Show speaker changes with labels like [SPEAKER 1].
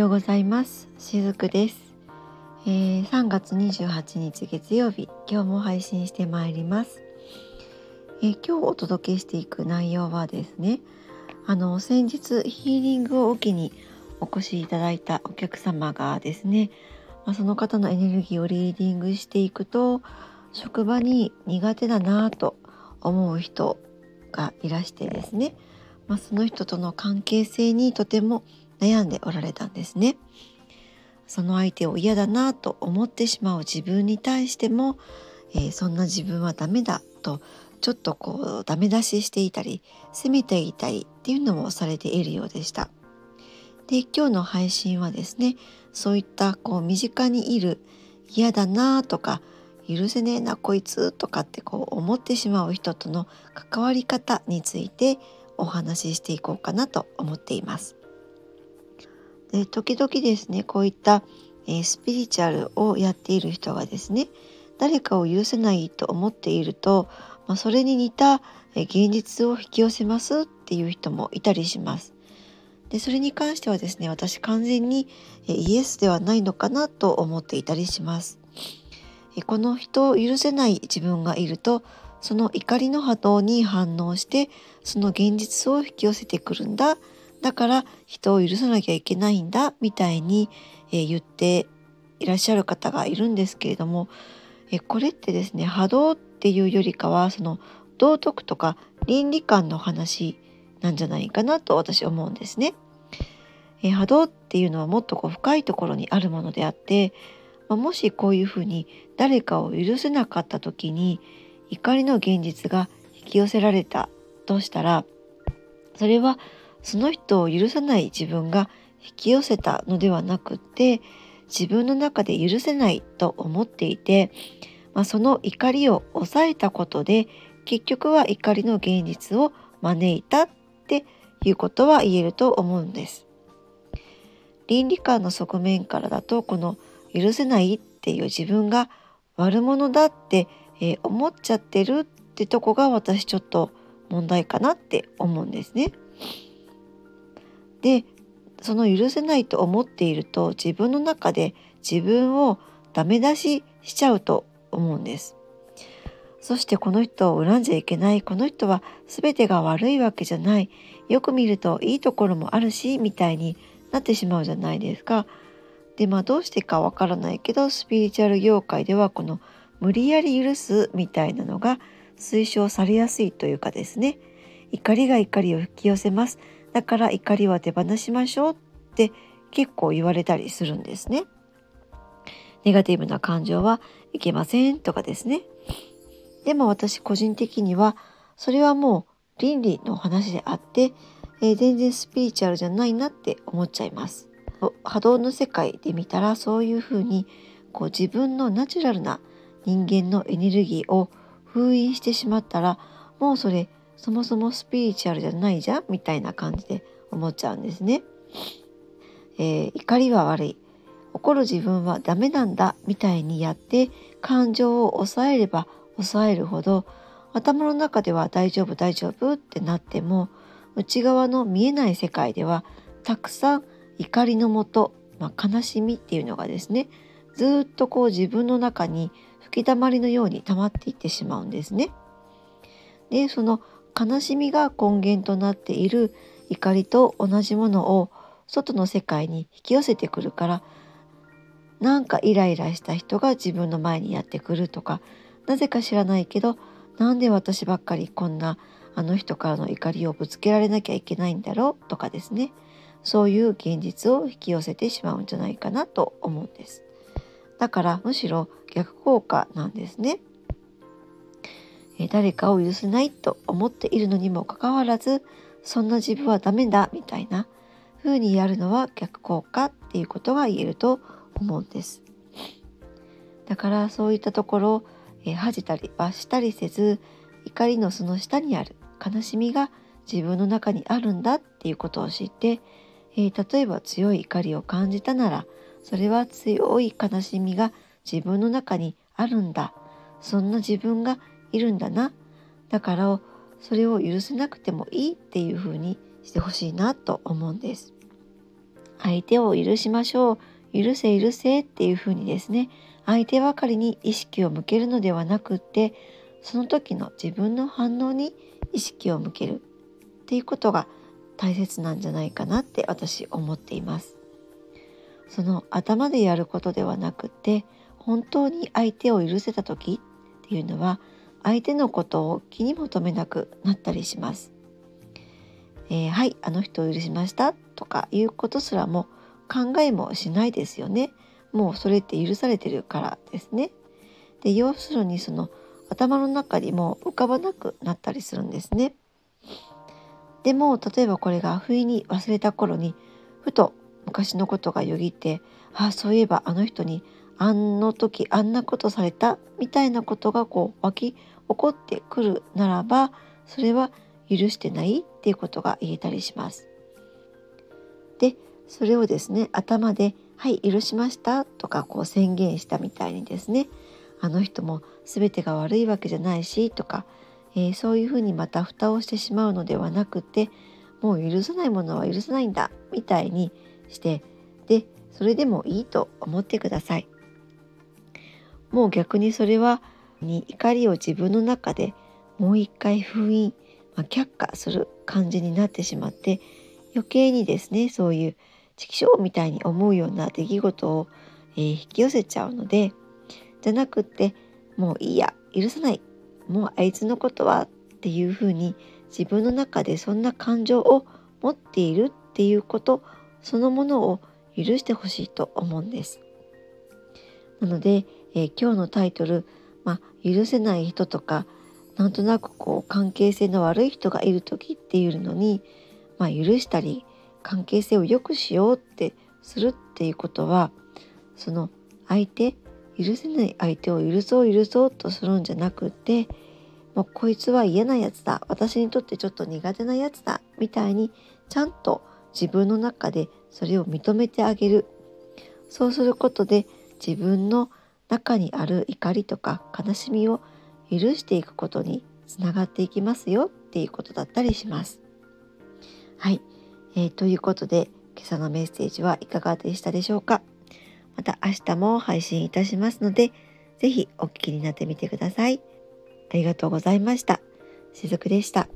[SPEAKER 1] ようございます。しずくです、えー、3月28日月曜日今日も配信してまいります、えー、今日お届けしていく内容はですねあの先日ヒーリングを受けにお越しいただいたお客様がですね、まあ、その方のエネルギーをリーディングしていくと職場に苦手だなと思う人がいらしてですね、まあ、その人との関係性にとても悩んでおられたんですね。その相手を嫌だなと思ってしまう自分に対しても、えー、そんな自分はダメだとちょっとこうダメ出ししていたり責めていたりっていうのもされているようでした。で今日の配信はですねそういったこう身近にいる嫌だなとか許せねえなこいつとかってこう思ってしまう人との関わり方についてお話ししていこうかなと思っています。で時々ですねこういった、えー、スピリチュアルをやっている人がですね誰かを許せないと思っていると、まあ、それに似た、え現実を引き寄せますっていう人もいたりします。でそれに関してはですね私完全に、えイエスではないのかなと思っていたりします。えこの人を許せない自分がいるとその怒りの波動に反応してその現実を引き寄せてくるんだだから人を許さなきゃいけないんだみたいに、えー、言っていらっしゃる方がいるんですけれども、えー、これってですね波動っていうよりかはその道徳とか倫理観の話なんじゃないかなと私思うんですね。えー、波動っていうのはもっとこう深いところにあるものであって、まあ、もしこういうふうに誰かを許せなかった時に怒りの現実が引き寄せられたとしたらそれはその人を許さない自分が引き寄せたのではなくて自分の中で許せないと思っていて、まあ、その怒りを抑えたことで結局は怒りの現実を招いたっていうことは言えると思うんです。倫理観の側面からだとこの許せないっていう自分が悪者だって、えー、思っちゃってるってとこが私ちょっと問題かなって思うんですね。でその許せないと思っていると自分の中で自分をダメ出ししちゃうと思うんです。そしてこの人を恨んじゃいけないこの人は全てが悪いわけじゃないよく見るといいところもあるしみたいになってしまうじゃないですか。でまあどうしてかわからないけどスピリチュアル業界ではこの無理やり許すみたいなのが推奨されやすいというかですね怒りが怒りを引き寄せますだから怒りは手放しましょうって結構言われたりするんですね。ネガティブな感情はいけませんとかですね。でも私個人的にはそれはもう倫理の話であって、えー、全然スピリチュアルじゃないなって思っちゃいます。波動の世界で見たらそういうふうにこう自分のナチュラルな人間のエネルギーを封印してしまったらもうそれそもそもスピリチュアルじゃないじゃんみたいな感じで思っちゃうんですね。えー、怒りは悪い怒る自分はダメなんだみたいにやって感情を抑えれば抑えるほど頭の中では大丈夫大丈夫ってなっても内側の見えない世界ではたくさん怒りのもと、まあ、悲しみっていうのがですねずっとこう自分の中に吹き溜まりのように溜まっていってしまうんですね。でその悲しみが根源となっている怒りと同じものを外の世界に引き寄せてくるからなんかイライラした人が自分の前にやってくるとかなぜか知らないけどなんで私ばっかりこんなあの人からの怒りをぶつけられなきゃいけないんだろうとかですね。そういう現実を引き寄せてしまうんじゃないかなと思うんです。だからむしろ逆効果なんですね。誰かを許せないと思っているのにもかかわらずそんな自分はダメだみたいな風にやるのは逆効果っていうことが言えると思うんです。だからそういったところを、え恥じたり罰したりせず怒りのその下にある悲しみが自分の中にあるんだっていうことを知って、えー、例えば強い怒りを感じたならそれは強い悲しみが自分の中にあるんだそんな自分がいるんだなだからそれを許せなくてもいいっていう風にしてほしいなと思うんです。相手を許しましょう許せ許せっていうふうにですね相手ばかりに意識を向けるのではなくってその時の自分の反応に意識を向けるっていうことが大切なんじゃないかなって私思っています。その頭でやることではなくて本当に相手を許せた時っていうのは相手のことを気に求めなくなったりします。えー、はいあの人を許しましたとかいうことすらも考えもしないですよね。もうそれって許されてるからですね。で要するにその頭の中にも浮かばなくなったりするんですね。でも例えばこれが不意に忘れた頃にふと昔のことがよぎってああそういえばあの人にあの時あんなことされたみたいなことがこう湧き起こってくるならばそれは許してないっていうことが言えたりします。でそれをですね頭で「はい許しました」とかこう宣言したみたいにですねあの人も全てが悪いわけじゃないしとか、えー、そういうふうにまた蓋をしてしまうのではなくてもう許さないものは許さないんだみたいにしてでそれでもいいと思ってください。もう逆にそれはに怒りを自分の中でもう一回封印、まあ、却下する感じになってしまって余計にですねそういう畜生みたいに思うような出来事を、えー、引き寄せちゃうのでじゃなくってもういいや許さないもうあいつのことはっていうふうに自分の中でそんな感情を持っているっていうことそのものを許してほしいと思うんです。なので、えー、今日のタイトル、まあ、許せない人とかなんとなくこう関係性の悪い人がいる時っていうのに、まあ、許したり関係性を良くしようってするっていうことはその相手許せない相手を許そう許そうとするんじゃなくてもうこいつは嫌なやつだ。私にとってちょっと苦手なやつだ。みたいにちゃんと自分の中でそれを認めてあげる。そうすることで自分の中にある怒りとか悲しみを許していくことにつながっていきますよっていうことだったりします。はい、えー、ということで今朝のメッセージはいかがでしたでしょうか？また明日も配信いたしますので是非お聞きになってみてください。ありがとうございました。しずくでした。